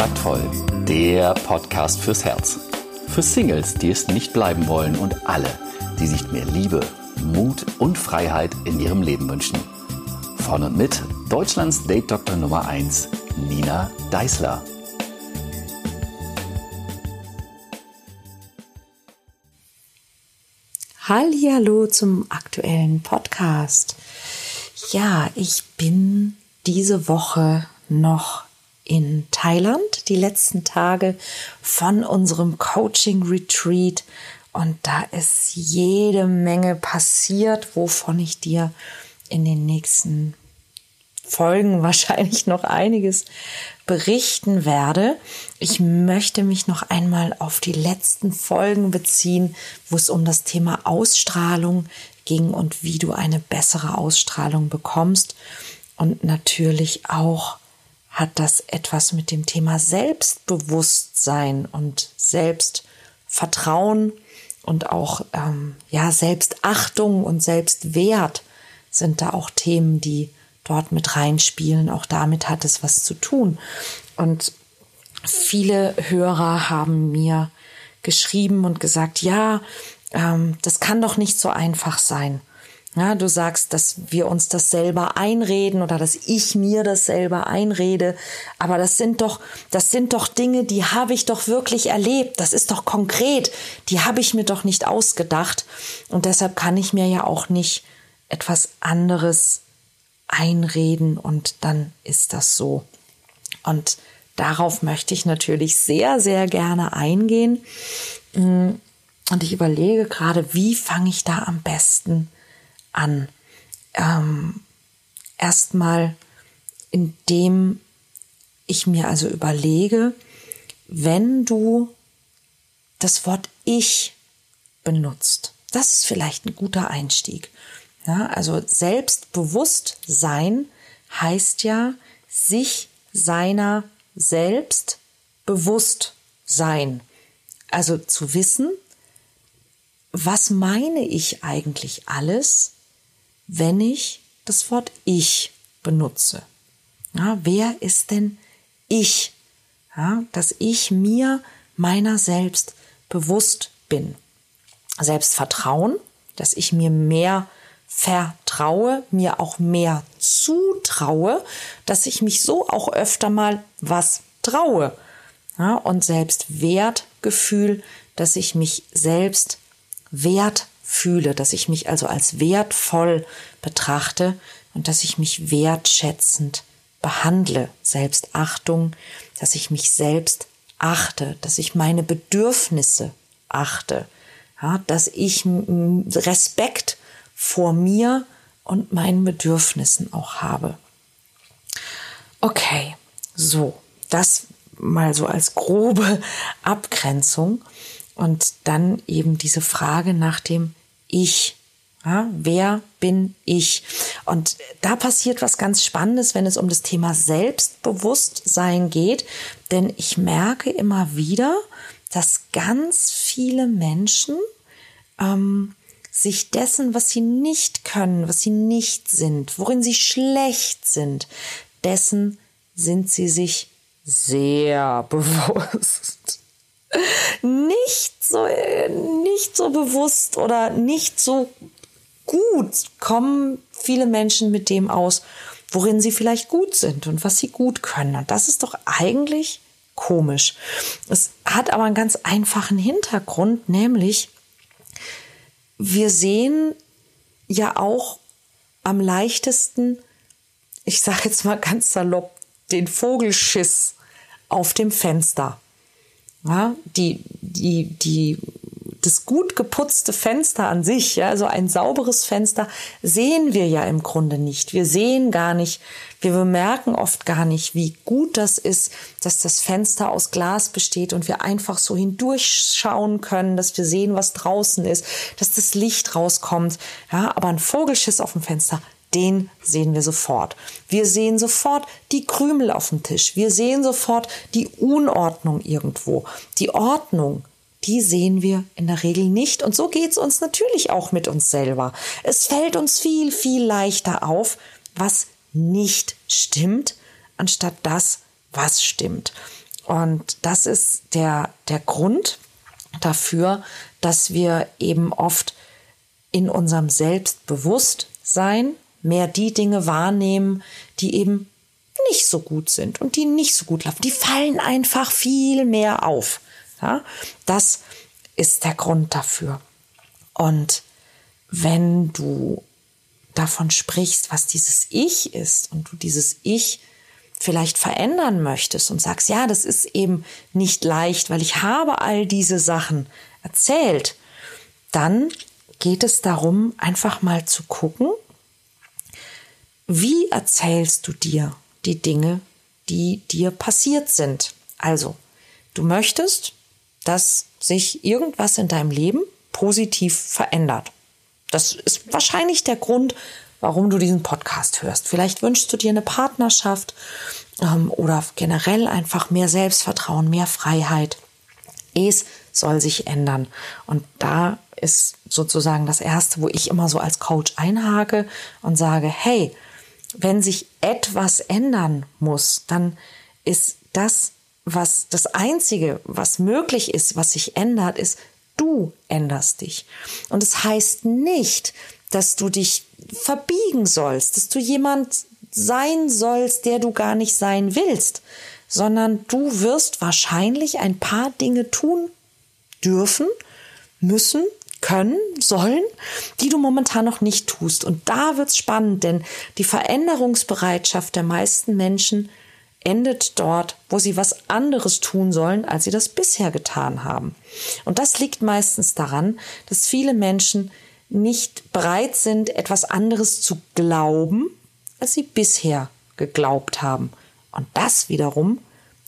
Taktvoll, der Podcast fürs Herz. Für Singles, die es nicht bleiben wollen und alle, die sich mehr Liebe, Mut und Freiheit in ihrem Leben wünschen. Von und mit Deutschlands Date-Doktor Nummer 1, Nina Deißler. Hallo zum aktuellen Podcast. Ja, ich bin diese Woche noch in Thailand, die letzten Tage von unserem Coaching Retreat. Und da ist jede Menge passiert, wovon ich dir in den nächsten Folgen wahrscheinlich noch einiges berichten werde. Ich möchte mich noch einmal auf die letzten Folgen beziehen, wo es um das Thema Ausstrahlung ging und wie du eine bessere Ausstrahlung bekommst. Und natürlich auch hat das etwas mit dem Thema Selbstbewusstsein und Selbstvertrauen und auch ähm, ja Selbstachtung und Selbstwert sind da auch Themen, die dort mit reinspielen. Auch damit hat es was zu tun. Und viele Hörer haben mir geschrieben und gesagt, ja, ähm, das kann doch nicht so einfach sein. Ja, du sagst, dass wir uns das selber einreden oder dass ich mir das selber einrede. Aber das sind doch, das sind doch Dinge, die habe ich doch wirklich erlebt. Das ist doch konkret. Die habe ich mir doch nicht ausgedacht. Und deshalb kann ich mir ja auch nicht etwas anderes einreden und dann ist das so. Und darauf möchte ich natürlich sehr, sehr gerne eingehen. Und ich überlege gerade, wie fange ich da am besten an? An. Ähm, Erstmal, indem ich mir also überlege, wenn du das Wort ich benutzt, das ist vielleicht ein guter Einstieg. Ja, also selbstbewusst sein heißt ja, sich seiner selbst bewusst sein. Also zu wissen, was meine ich eigentlich alles, wenn ich das Wort ich benutze? Ja, wer ist denn ich? Ja, dass ich mir meiner selbst bewusst bin. Selbstvertrauen, dass ich mir mehr vertraue, mir auch mehr zutraue, dass ich mich so auch öfter mal was traue. Ja, und Selbstwertgefühl, dass ich mich selbst wert fühle, dass ich mich also als wertvoll betrachte und dass ich mich wertschätzend behandle, Selbstachtung, dass ich mich selbst achte, dass ich meine Bedürfnisse achte, ja, dass ich Respekt vor mir und meinen Bedürfnissen auch habe. Okay, so, das mal so als grobe Abgrenzung. Und dann eben diese Frage nach dem Ich. Ja, wer bin ich? Und da passiert was ganz Spannendes, wenn es um das Thema Selbstbewusstsein geht. Denn ich merke immer wieder, dass ganz viele Menschen ähm, sich dessen, was sie nicht können, was sie nicht sind, worin sie schlecht sind, dessen sind sie sich sehr bewusst nicht so, nicht so bewusst oder nicht so gut kommen viele Menschen mit dem aus, worin sie vielleicht gut sind und was sie gut können. Und das ist doch eigentlich komisch. Es hat aber einen ganz einfachen Hintergrund, nämlich wir sehen ja auch am leichtesten, ich sage jetzt mal ganz salopp, den Vogelschiss auf dem Fenster. Ja, die, die, die, das gut geputzte Fenster an sich, ja, so ein sauberes Fenster sehen wir ja im Grunde nicht. Wir sehen gar nicht, wir bemerken oft gar nicht, wie gut das ist, dass das Fenster aus Glas besteht und wir einfach so hindurchschauen können, dass wir sehen, was draußen ist, dass das Licht rauskommt. Ja, aber ein Vogelschiss auf dem Fenster, den sehen wir sofort. Wir sehen sofort die Krümel auf dem Tisch. Wir sehen sofort die Unordnung irgendwo. Die Ordnung, die sehen wir in der Regel nicht. Und so geht's uns natürlich auch mit uns selber. Es fällt uns viel, viel leichter auf, was nicht stimmt, anstatt das, was stimmt. Und das ist der, der Grund dafür, dass wir eben oft in unserem Selbstbewusstsein mehr die Dinge wahrnehmen, die eben nicht so gut sind und die nicht so gut laufen. Die fallen einfach viel mehr auf. Ja? Das ist der Grund dafür. Und wenn du davon sprichst, was dieses Ich ist und du dieses Ich vielleicht verändern möchtest und sagst, ja, das ist eben nicht leicht, weil ich habe all diese Sachen erzählt, dann geht es darum, einfach mal zu gucken, wie erzählst du dir die Dinge, die dir passiert sind. Also, du möchtest, dass sich irgendwas in deinem Leben positiv verändert. Das ist wahrscheinlich der Grund, warum du diesen Podcast hörst. Vielleicht wünschst du dir eine Partnerschaft ähm, oder generell einfach mehr Selbstvertrauen, mehr Freiheit. Es soll sich ändern. Und da ist sozusagen das Erste, wo ich immer so als Coach einhake und sage, hey, wenn sich etwas ändern muss, dann ist das, was das Einzige, was möglich ist, was sich ändert, ist, du änderst dich. Und es das heißt nicht, dass du dich verbiegen sollst, dass du jemand sein sollst, der du gar nicht sein willst, sondern du wirst wahrscheinlich ein paar Dinge tun dürfen, müssen, können, sollen, die du momentan noch nicht tust. Und da wird's spannend, denn die Veränderungsbereitschaft der meisten Menschen endet dort, wo sie was anderes tun sollen, als sie das bisher getan haben. Und das liegt meistens daran, dass viele Menschen nicht bereit sind, etwas anderes zu glauben, als sie bisher geglaubt haben. Und das wiederum,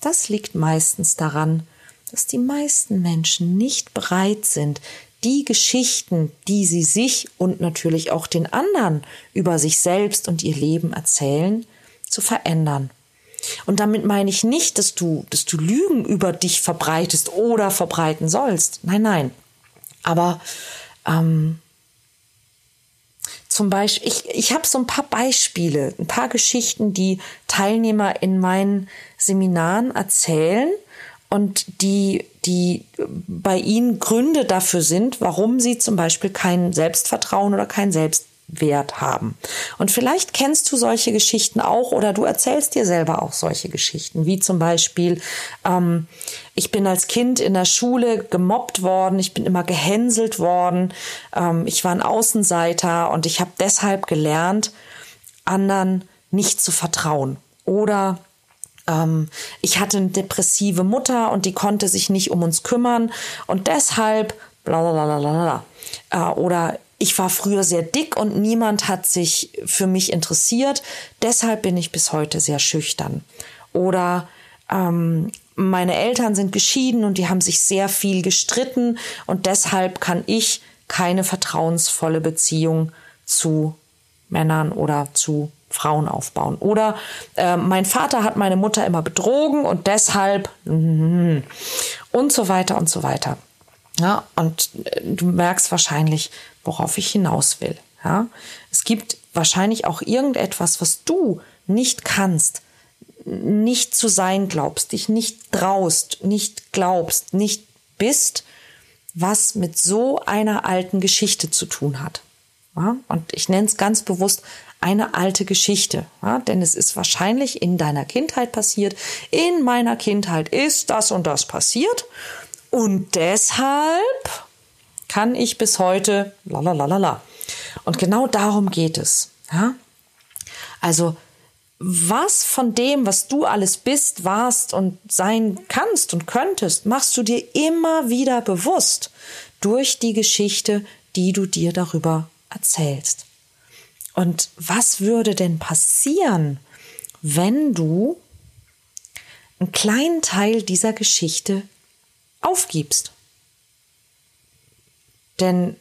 das liegt meistens daran, dass die meisten Menschen nicht bereit sind, die Geschichten, die sie sich und natürlich auch den anderen über sich selbst und ihr Leben erzählen, zu verändern. Und damit meine ich nicht, dass du, dass du Lügen über dich verbreitest oder verbreiten sollst. Nein, nein. Aber ähm, zum Beispiel, ich, ich habe so ein paar Beispiele, ein paar Geschichten, die Teilnehmer in meinen Seminaren erzählen und die, die bei ihnen Gründe dafür sind, warum sie zum Beispiel kein Selbstvertrauen oder kein Selbst Wert haben. Und vielleicht kennst du solche Geschichten auch oder du erzählst dir selber auch solche Geschichten, wie zum Beispiel, ähm, ich bin als Kind in der Schule gemobbt worden, ich bin immer gehänselt worden, ähm, ich war ein Außenseiter und ich habe deshalb gelernt, anderen nicht zu vertrauen. Oder ähm, ich hatte eine depressive Mutter und die konnte sich nicht um uns kümmern und deshalb bla bla bla bla. Äh, oder ich war früher sehr dick und niemand hat sich für mich interessiert. Deshalb bin ich bis heute sehr schüchtern. Oder ähm, meine Eltern sind geschieden und die haben sich sehr viel gestritten und deshalb kann ich keine vertrauensvolle Beziehung zu Männern oder zu Frauen aufbauen. Oder äh, mein Vater hat meine Mutter immer betrogen und deshalb mm, und so weiter und so weiter. Ja, und äh, du merkst wahrscheinlich, worauf ich hinaus will. Ja, es gibt wahrscheinlich auch irgendetwas, was du nicht kannst, nicht zu sein glaubst, dich nicht traust, nicht glaubst, nicht bist, was mit so einer alten Geschichte zu tun hat. Ja, und ich nenne es ganz bewusst eine alte Geschichte, ja, denn es ist wahrscheinlich in deiner Kindheit passiert. In meiner Kindheit ist das und das passiert und deshalb kann ich bis heute la Und genau darum geht es. Ja? Also was von dem, was du alles bist, warst und sein kannst und könntest, machst du dir immer wieder bewusst durch die Geschichte, die du dir darüber erzählst. Und was würde denn passieren, wenn du einen kleinen Teil dieser Geschichte aufgibst. Denn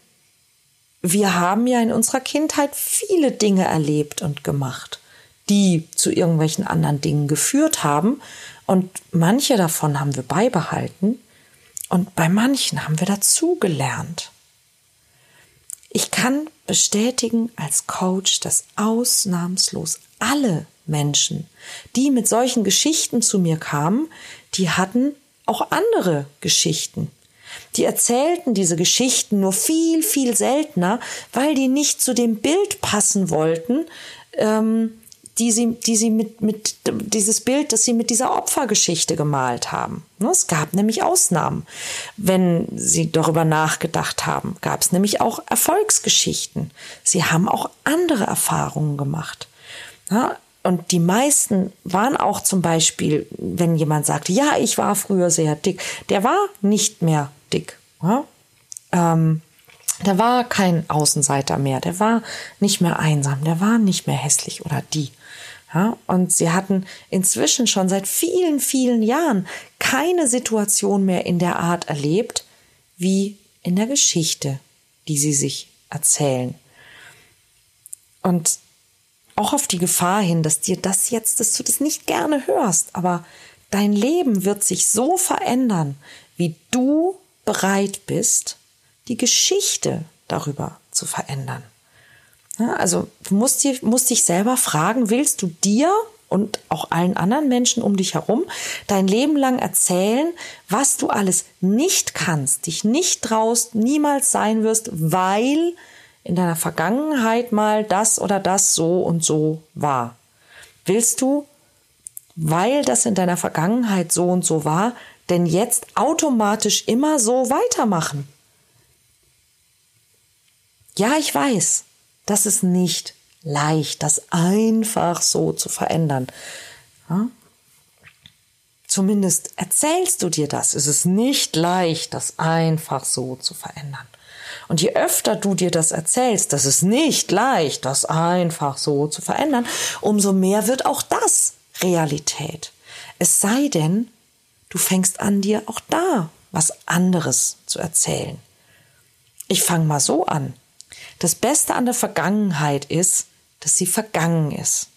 wir haben ja in unserer Kindheit viele Dinge erlebt und gemacht, die zu irgendwelchen anderen Dingen geführt haben. Und manche davon haben wir beibehalten und bei manchen haben wir dazugelernt. Ich kann bestätigen als Coach, dass ausnahmslos alle Menschen, die mit solchen Geschichten zu mir kamen, die hatten auch andere Geschichten. Die erzählten diese Geschichten nur viel, viel seltener, weil die nicht zu dem Bild passen wollten, ähm, die sie, die sie mit, mit dieses Bild, das sie mit dieser Opfergeschichte gemalt haben. Ne, es gab nämlich Ausnahmen. Wenn sie darüber nachgedacht haben, gab es nämlich auch Erfolgsgeschichten. Sie haben auch andere Erfahrungen gemacht. Und die meisten waren auch zum Beispiel, wenn jemand sagte, ja, ich war früher sehr dick, der war nicht mehr dick. Ja? Ähm, der war kein Außenseiter mehr, der war nicht mehr einsam, der war nicht mehr hässlich oder die. Ja, und sie hatten inzwischen schon seit vielen, vielen Jahren keine Situation mehr in der Art erlebt, wie in der Geschichte, die sie sich erzählen. Und auch auf die Gefahr hin, dass dir das jetzt, dass du das nicht gerne hörst, aber dein Leben wird sich so verändern, wie du bereit bist, die Geschichte darüber zu verändern. Also du musst, dir, musst dich selber fragen, willst du dir und auch allen anderen Menschen um dich herum dein Leben lang erzählen, was du alles nicht kannst, dich nicht traust, niemals sein wirst, weil in deiner Vergangenheit mal das oder das so und so war. Willst du, weil das in deiner Vergangenheit so und so war, denn jetzt automatisch immer so weitermachen? Ja, ich weiß, das ist nicht leicht, das einfach so zu verändern. Ja? Zumindest erzählst du dir das. Es ist nicht leicht, das einfach so zu verändern. Und je öfter du dir das erzählst, das ist nicht leicht, das einfach so zu verändern, umso mehr wird auch das Realität. Es sei denn, du fängst an, dir auch da was anderes zu erzählen. Ich fange mal so an. Das Beste an der Vergangenheit ist, dass sie vergangen ist.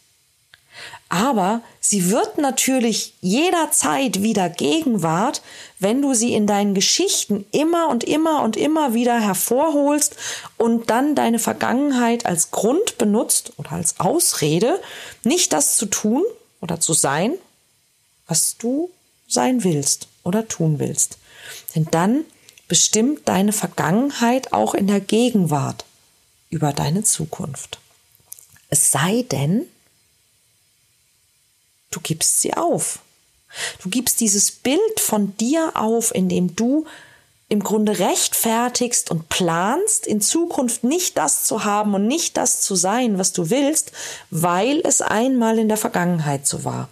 Aber sie wird natürlich jederzeit wieder Gegenwart, wenn du sie in deinen Geschichten immer und immer und immer wieder hervorholst und dann deine Vergangenheit als Grund benutzt oder als Ausrede, nicht das zu tun oder zu sein, was du sein willst oder tun willst. Denn dann bestimmt deine Vergangenheit auch in der Gegenwart über deine Zukunft. Es sei denn, du gibst sie auf. Du gibst dieses Bild von dir auf, in dem du im Grunde rechtfertigst und planst, in Zukunft nicht das zu haben und nicht das zu sein, was du willst, weil es einmal in der Vergangenheit so war.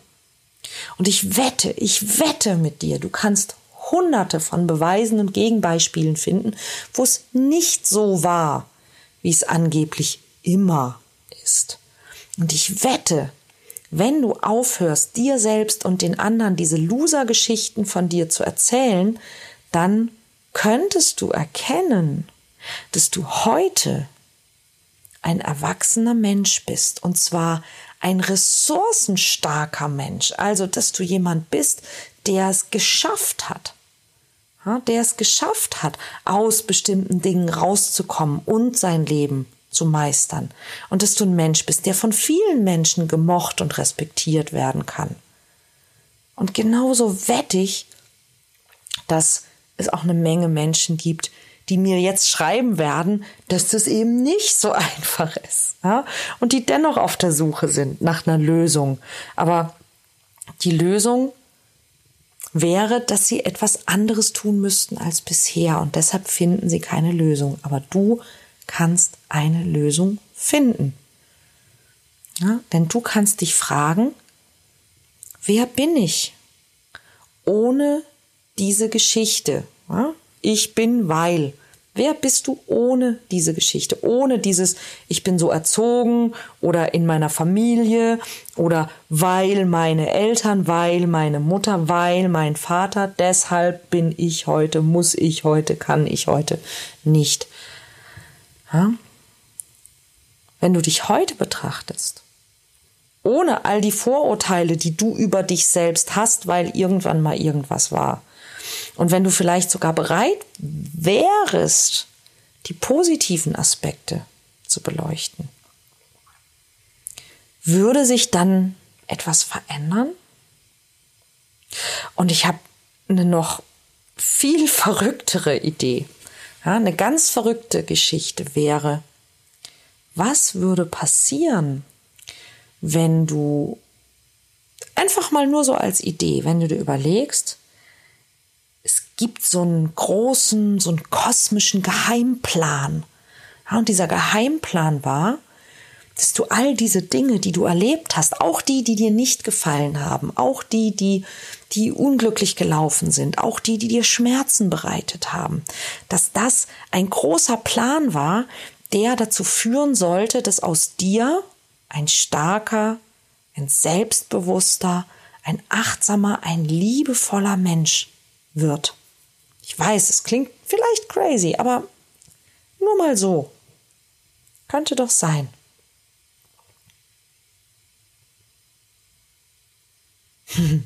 Und ich wette, ich wette mit dir, du kannst hunderte von Beweisen und Gegenbeispielen finden, wo es nicht so war, wie es angeblich immer ist. Und ich wette, wenn du aufhörst, dir selbst und den anderen diese Loser-Geschichten von dir zu erzählen, dann könntest du erkennen, dass du heute ein erwachsener Mensch bist und zwar ein ressourcenstarker Mensch, also dass du jemand bist, der es geschafft hat, der es geschafft hat, aus bestimmten Dingen rauszukommen und sein Leben zu meistern. Und dass du ein Mensch bist, der von vielen Menschen gemocht und respektiert werden kann. Und genauso wette ich, dass es auch eine Menge Menschen gibt, die mir jetzt schreiben werden, dass das eben nicht so einfach ist. Ja? Und die dennoch auf der Suche sind nach einer Lösung. Aber die Lösung wäre, dass sie etwas anderes tun müssten als bisher und deshalb finden sie keine Lösung. Aber du kannst eine Lösung finden. Ja, denn du kannst dich fragen, wer bin ich ohne diese Geschichte? Ja, ich bin weil. Wer bist du ohne diese Geschichte, ohne dieses Ich bin so erzogen oder in meiner Familie oder weil meine Eltern, weil meine Mutter, weil mein Vater, deshalb bin ich heute, muss ich heute, kann ich heute nicht. Ja? Wenn du dich heute betrachtest, ohne all die Vorurteile, die du über dich selbst hast, weil irgendwann mal irgendwas war, und wenn du vielleicht sogar bereit wärest, die positiven Aspekte zu beleuchten, würde sich dann etwas verändern? Und ich habe eine noch viel verrücktere Idee. Ja, eine ganz verrückte Geschichte wäre, was würde passieren, wenn du einfach mal nur so als Idee, wenn du dir überlegst, gibt so einen großen, so einen kosmischen Geheimplan. Ja, und dieser Geheimplan war, dass du all diese Dinge, die du erlebt hast, auch die, die dir nicht gefallen haben, auch die, die, die unglücklich gelaufen sind, auch die, die dir Schmerzen bereitet haben, dass das ein großer Plan war, der dazu führen sollte, dass aus dir ein starker, ein selbstbewusster, ein achtsamer, ein liebevoller Mensch wird. Ich weiß, es klingt vielleicht crazy, aber nur mal so. Könnte doch sein.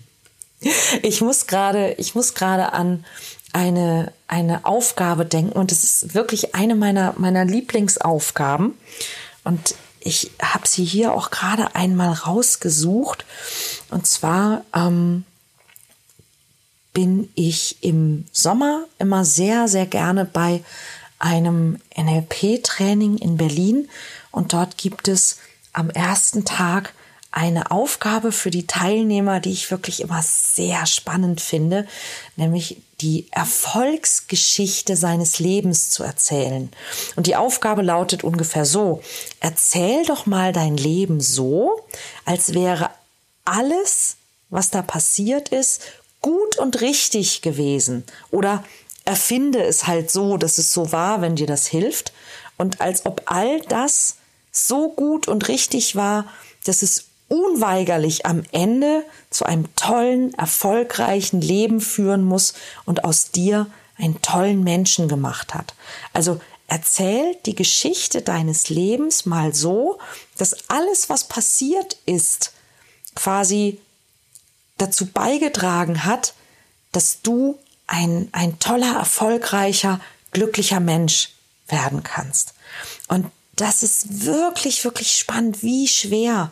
Ich muss gerade, ich muss gerade an eine, eine Aufgabe denken und es ist wirklich eine meiner, meiner Lieblingsaufgaben. Und ich habe sie hier auch gerade einmal rausgesucht. Und zwar ähm, bin ich im Sommer immer sehr, sehr gerne bei einem NLP-Training in Berlin. Und dort gibt es am ersten Tag eine Aufgabe für die Teilnehmer, die ich wirklich immer sehr spannend finde, nämlich die Erfolgsgeschichte seines Lebens zu erzählen. Und die Aufgabe lautet ungefähr so, erzähl doch mal dein Leben so, als wäre alles, was da passiert ist, gut und richtig gewesen. Oder erfinde es halt so, dass es so war, wenn dir das hilft. Und als ob all das so gut und richtig war, dass es unweigerlich am Ende zu einem tollen, erfolgreichen Leben führen muss und aus dir einen tollen Menschen gemacht hat. Also erzähl die Geschichte deines Lebens mal so, dass alles, was passiert ist, quasi dazu beigetragen hat, dass du ein, ein toller, erfolgreicher, glücklicher Mensch werden kannst. Und das ist wirklich, wirklich spannend, wie schwer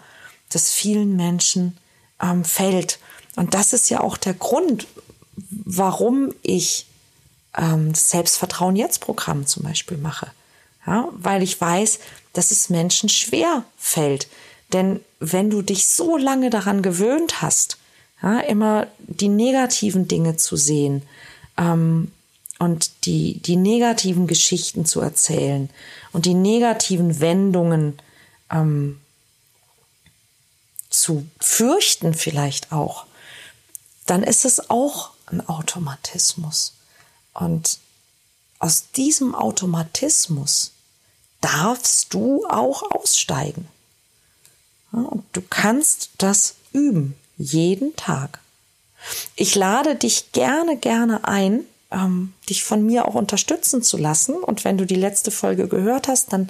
das vielen Menschen ähm, fällt. Und das ist ja auch der Grund, warum ich ähm, das Selbstvertrauen jetzt Programm zum Beispiel mache. Ja, weil ich weiß, dass es Menschen schwer fällt. Denn wenn du dich so lange daran gewöhnt hast, ja, immer die negativen Dinge zu sehen ähm, und die, die negativen Geschichten zu erzählen und die negativen Wendungen ähm, zu fürchten vielleicht auch, dann ist es auch ein Automatismus. Und aus diesem Automatismus darfst du auch aussteigen. und du kannst das üben, jeden Tag. Ich lade dich gerne, gerne ein, ähm, dich von mir auch unterstützen zu lassen. Und wenn du die letzte Folge gehört hast, dann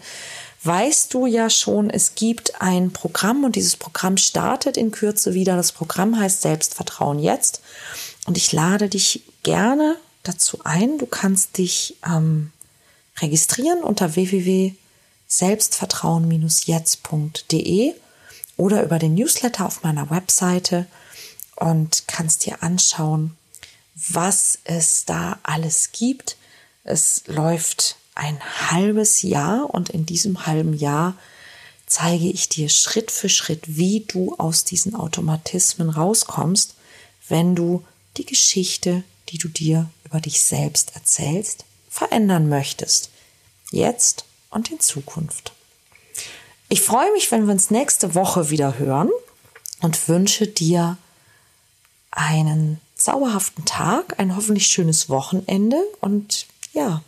weißt du ja schon, es gibt ein Programm und dieses Programm startet in Kürze wieder. Das Programm heißt Selbstvertrauen jetzt. Und ich lade dich gerne dazu ein. Du kannst dich ähm, registrieren unter www.selbstvertrauen-jetzt.de oder über den Newsletter auf meiner Webseite und kannst dir anschauen, was es da alles gibt. Es läuft ein halbes Jahr und in diesem halben Jahr zeige ich dir Schritt für Schritt, wie du aus diesen Automatismen rauskommst, wenn du die Geschichte, die du dir über dich selbst erzählst, verändern möchtest. Jetzt und in Zukunft. Ich freue mich, wenn wir uns nächste Woche wieder hören und wünsche dir einen zauberhaften Tag, ein hoffentlich schönes Wochenende und ja,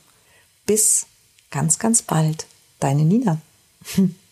bis ganz, ganz bald. Deine Nina.